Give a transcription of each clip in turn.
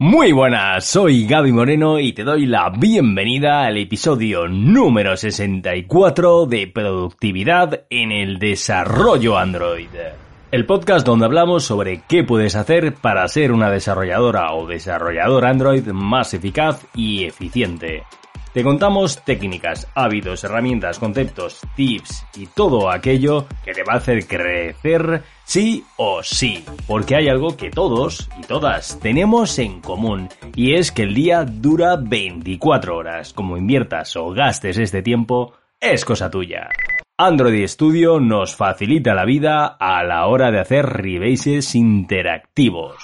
Muy buenas, soy Gaby Moreno y te doy la bienvenida al episodio número 64 de Productividad en el Desarrollo Android. El podcast donde hablamos sobre qué puedes hacer para ser una desarrolladora o desarrollador Android más eficaz y eficiente. Te contamos técnicas, hábitos, herramientas, conceptos, tips y todo aquello que te va a hacer crecer sí o sí. Porque hay algo que todos y todas tenemos en común y es que el día dura 24 horas. Como inviertas o gastes este tiempo, es cosa tuya. Android Studio nos facilita la vida a la hora de hacer rebases interactivos.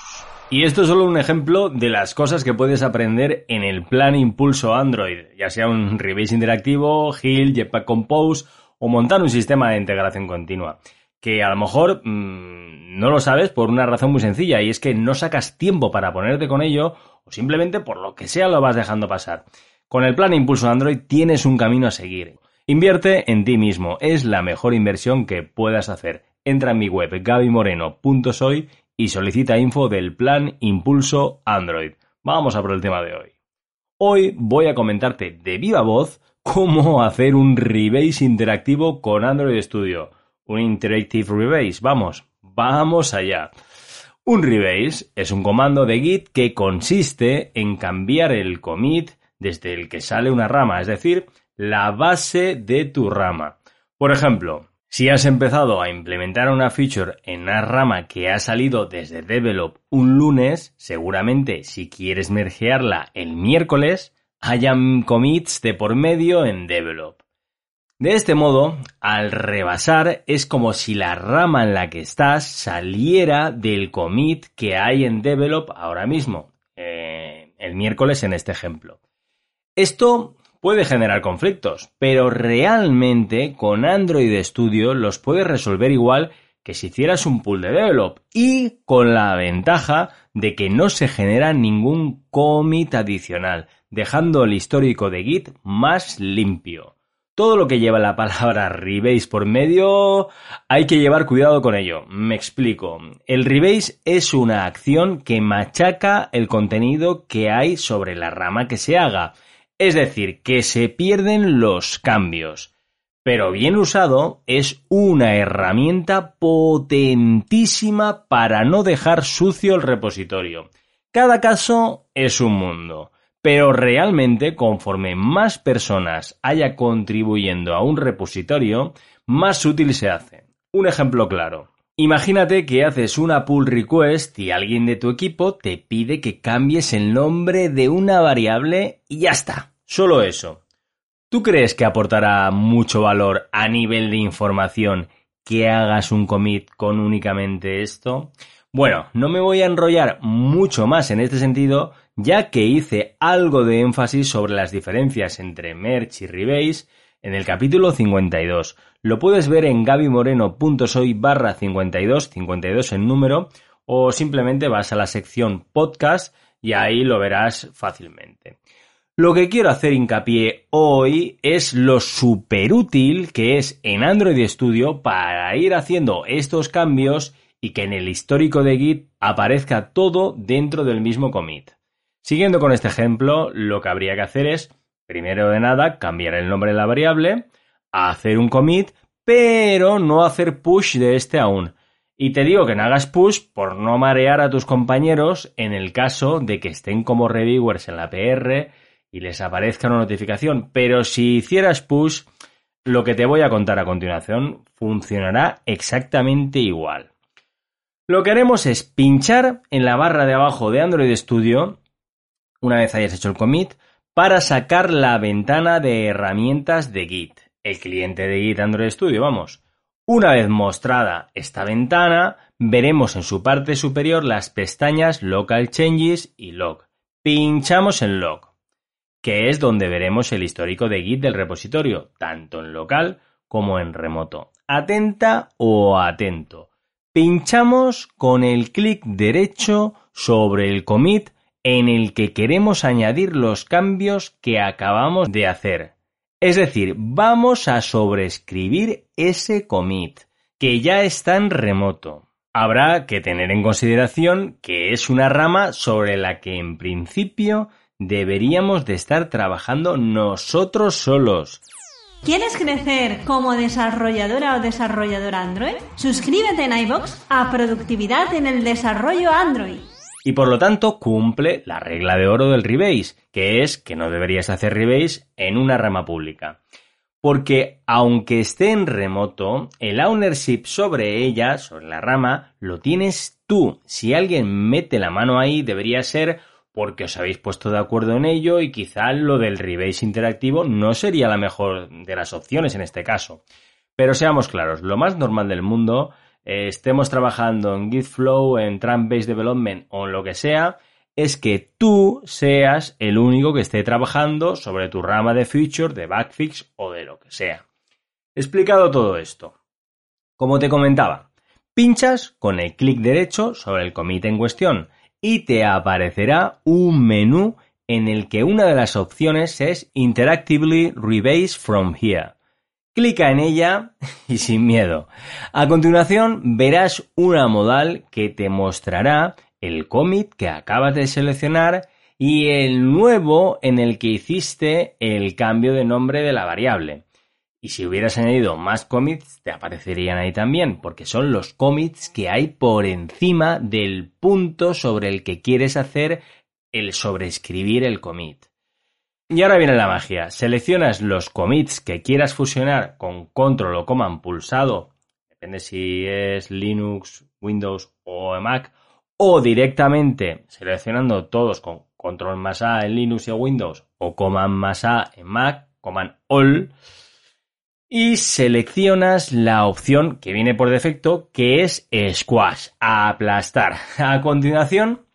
Y esto es solo un ejemplo de las cosas que puedes aprender en el plan Impulso Android, ya sea un rebase interactivo, Hill, Jetpack Compose o montar un sistema de integración continua. Que a lo mejor mmm, no lo sabes por una razón muy sencilla y es que no sacas tiempo para ponerte con ello o simplemente por lo que sea lo vas dejando pasar. Con el plan Impulso Android tienes un camino a seguir. Invierte en ti mismo, es la mejor inversión que puedas hacer. Entra en mi web gabymoreno.soy y solicita info del plan Impulso Android. Vamos a por el tema de hoy. Hoy voy a comentarte de viva voz cómo hacer un rebase interactivo con Android Studio. Un Interactive Rebase. Vamos, vamos allá. Un rebase es un comando de Git que consiste en cambiar el commit desde el que sale una rama, es decir, la base de tu rama. Por ejemplo, si has empezado a implementar una feature en una rama que ha salido desde Develop un lunes, seguramente si quieres mergearla el miércoles, hayan commits de por medio en Develop. De este modo, al rebasar es como si la rama en la que estás saliera del commit que hay en Develop ahora mismo, eh, el miércoles en este ejemplo. Esto puede generar conflictos, pero realmente con Android Studio los puedes resolver igual que si hicieras un pool de develop y con la ventaja de que no se genera ningún commit adicional, dejando el histórico de Git más limpio. Todo lo que lleva la palabra rebase por medio hay que llevar cuidado con ello. Me explico. El rebase es una acción que machaca el contenido que hay sobre la rama que se haga es decir, que se pierden los cambios. Pero bien usado es una herramienta potentísima para no dejar sucio el repositorio. Cada caso es un mundo, pero realmente conforme más personas haya contribuyendo a un repositorio, más útil se hace. Un ejemplo claro. Imagínate que haces una pull request y alguien de tu equipo te pide que cambies el nombre de una variable y ya está. Solo eso. ¿Tú crees que aportará mucho valor a nivel de información que hagas un commit con únicamente esto? Bueno, no me voy a enrollar mucho más en este sentido, ya que hice algo de énfasis sobre las diferencias entre Merch y Rebase en el capítulo 52. Lo puedes ver en gabymoreno.soy barra 52, 52 en número, o simplemente vas a la sección podcast y ahí lo verás fácilmente. Lo que quiero hacer hincapié hoy es lo súper útil que es en Android Studio para ir haciendo estos cambios y que en el histórico de Git aparezca todo dentro del mismo commit. Siguiendo con este ejemplo, lo que habría que hacer es Primero de nada, cambiar el nombre de la variable, hacer un commit, pero no hacer push de este aún. Y te digo que no hagas push por no marear a tus compañeros en el caso de que estén como reviewers en la PR y les aparezca una notificación. Pero si hicieras push, lo que te voy a contar a continuación funcionará exactamente igual. Lo que haremos es pinchar en la barra de abajo de Android Studio, una vez hayas hecho el commit, para sacar la ventana de herramientas de Git, el cliente de Git Android Studio, vamos. Una vez mostrada esta ventana, veremos en su parte superior las pestañas Local Changes y Log. Pinchamos en Log, que es donde veremos el histórico de Git del repositorio, tanto en local como en remoto. Atenta o atento. Pinchamos con el clic derecho sobre el commit en el que queremos añadir los cambios que acabamos de hacer. Es decir, vamos a sobreescribir ese commit, que ya está en remoto. habrá que tener en consideración que es una rama sobre la que en principio deberíamos de estar trabajando nosotros solos. ¿Quieres crecer como desarrolladora o desarrollador Android? Suscríbete en iBox a Productividad en el Desarrollo Android. Y por lo tanto cumple la regla de oro del rebase, que es que no deberías hacer rebase en una rama pública. Porque aunque esté en remoto, el ownership sobre ella, sobre la rama, lo tienes tú. Si alguien mete la mano ahí, debería ser porque os habéis puesto de acuerdo en ello y quizá lo del rebase interactivo no sería la mejor de las opciones en este caso. Pero seamos claros, lo más normal del mundo, estemos trabajando en Git Flow, en Trunk-Based Development o en lo que sea, es que tú seas el único que esté trabajando sobre tu rama de feature, de backfix o de lo que sea. Explicado todo esto. Como te comentaba, pinchas con el clic derecho sobre el commit en cuestión y te aparecerá un menú en el que una de las opciones es Interactively Rebase from Here. Clica en ella y sin miedo. A continuación verás una modal que te mostrará el commit que acabas de seleccionar y el nuevo en el que hiciste el cambio de nombre de la variable. Y si hubieras añadido más commits, te aparecerían ahí también, porque son los commits que hay por encima del punto sobre el que quieres hacer el sobreescribir el commit. Y ahora viene la magia. Seleccionas los commits que quieras fusionar con control o command pulsado, depende si es Linux, Windows o Mac, o directamente seleccionando todos con control más A en Linux y Windows o command más A en Mac, command all y seleccionas la opción que viene por defecto que es squash, aplastar. A continuación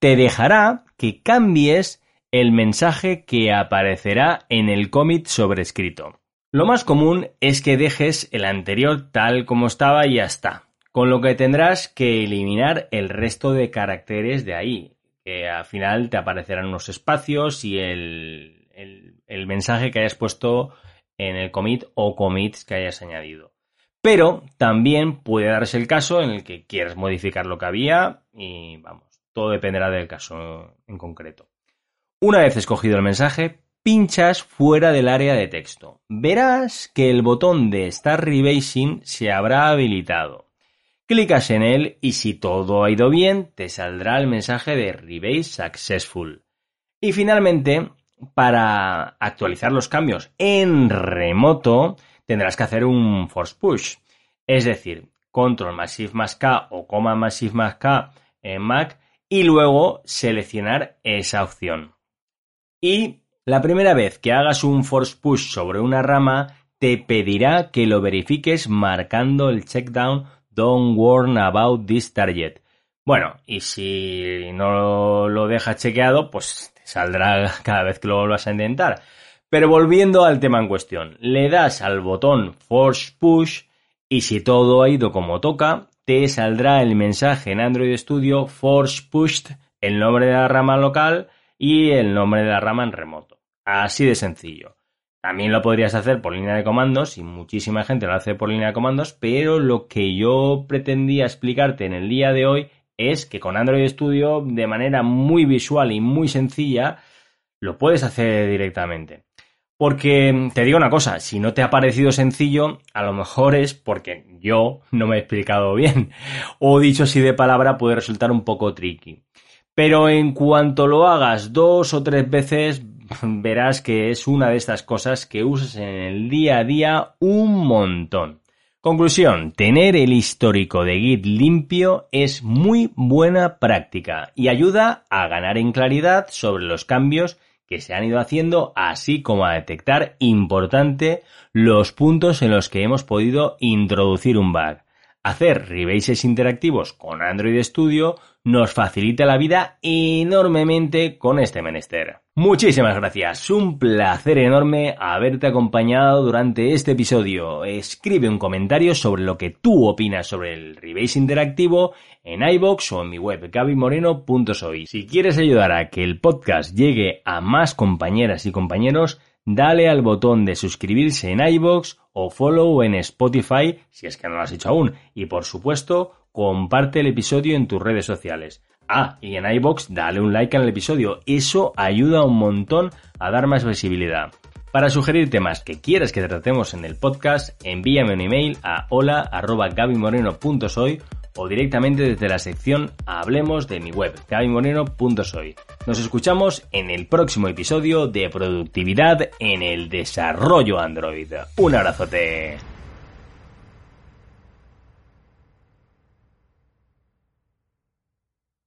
te dejará que cambies el mensaje que aparecerá en el commit sobrescrito. Lo más común es que dejes el anterior tal como estaba y ya está, con lo que tendrás que eliminar el resto de caracteres de ahí, que al final te aparecerán unos espacios y el, el mensaje que hayas puesto en el commit o commits que hayas añadido. Pero también puede darse el caso en el que quieres modificar lo que había y vamos, todo dependerá del caso en concreto. Una vez escogido el mensaje, pinchas fuera del área de texto. Verás que el botón de Start Rebasing se habrá habilitado. Clicas en él y si todo ha ido bien, te saldrá el mensaje de Rebase Successful. Y finalmente, para actualizar los cambios en remoto, tendrás que hacer un force push. Es decir, control más shift más K o coma shift más K en Mac y luego seleccionar esa opción. Y la primera vez que hagas un force push sobre una rama, te pedirá que lo verifiques marcando el checkdown Don't warn about this target. Bueno, y si no lo dejas chequeado, pues saldrá cada vez que lo vuelvas a intentar. Pero volviendo al tema en cuestión, le das al botón Force Push y si todo ha ido como toca, te saldrá el mensaje en Android Studio Force Pushed, el nombre de la rama local y el nombre de la rama en remoto. Así de sencillo. También lo podrías hacer por línea de comandos y muchísima gente lo hace por línea de comandos, pero lo que yo pretendía explicarte en el día de hoy es que con Android Studio, de manera muy visual y muy sencilla, lo puedes hacer directamente. Porque te digo una cosa, si no te ha parecido sencillo, a lo mejor es porque yo no me he explicado bien. O dicho así de palabra puede resultar un poco tricky. Pero en cuanto lo hagas dos o tres veces, verás que es una de estas cosas que usas en el día a día un montón. Conclusión, tener el histórico de Git limpio es muy buena práctica y ayuda a ganar en claridad sobre los cambios que se han ido haciendo, así como a detectar importante los puntos en los que hemos podido introducir un bug. Hacer rebases interactivos con Android Studio nos facilita la vida enormemente con este menester. Muchísimas gracias, un placer enorme haberte acompañado durante este episodio. Escribe un comentario sobre lo que tú opinas sobre el rebase interactivo en iBox o en mi web gabimoreno.soy. Si quieres ayudar a que el podcast llegue a más compañeras y compañeros, dale al botón de suscribirse en iBox o follow en Spotify si es que no lo has hecho aún. Y por supuesto, comparte el episodio en tus redes sociales. Ah, y en iBox dale un like al episodio, eso ayuda un montón a dar más visibilidad. Para sugerir temas que quieras que tratemos en el podcast, envíame un email a hola.gabimoreno.soy o directamente desde la sección Hablemos de mi web, gabimoreno.soy. Nos escuchamos en el próximo episodio de Productividad en el Desarrollo Android. Un abrazote.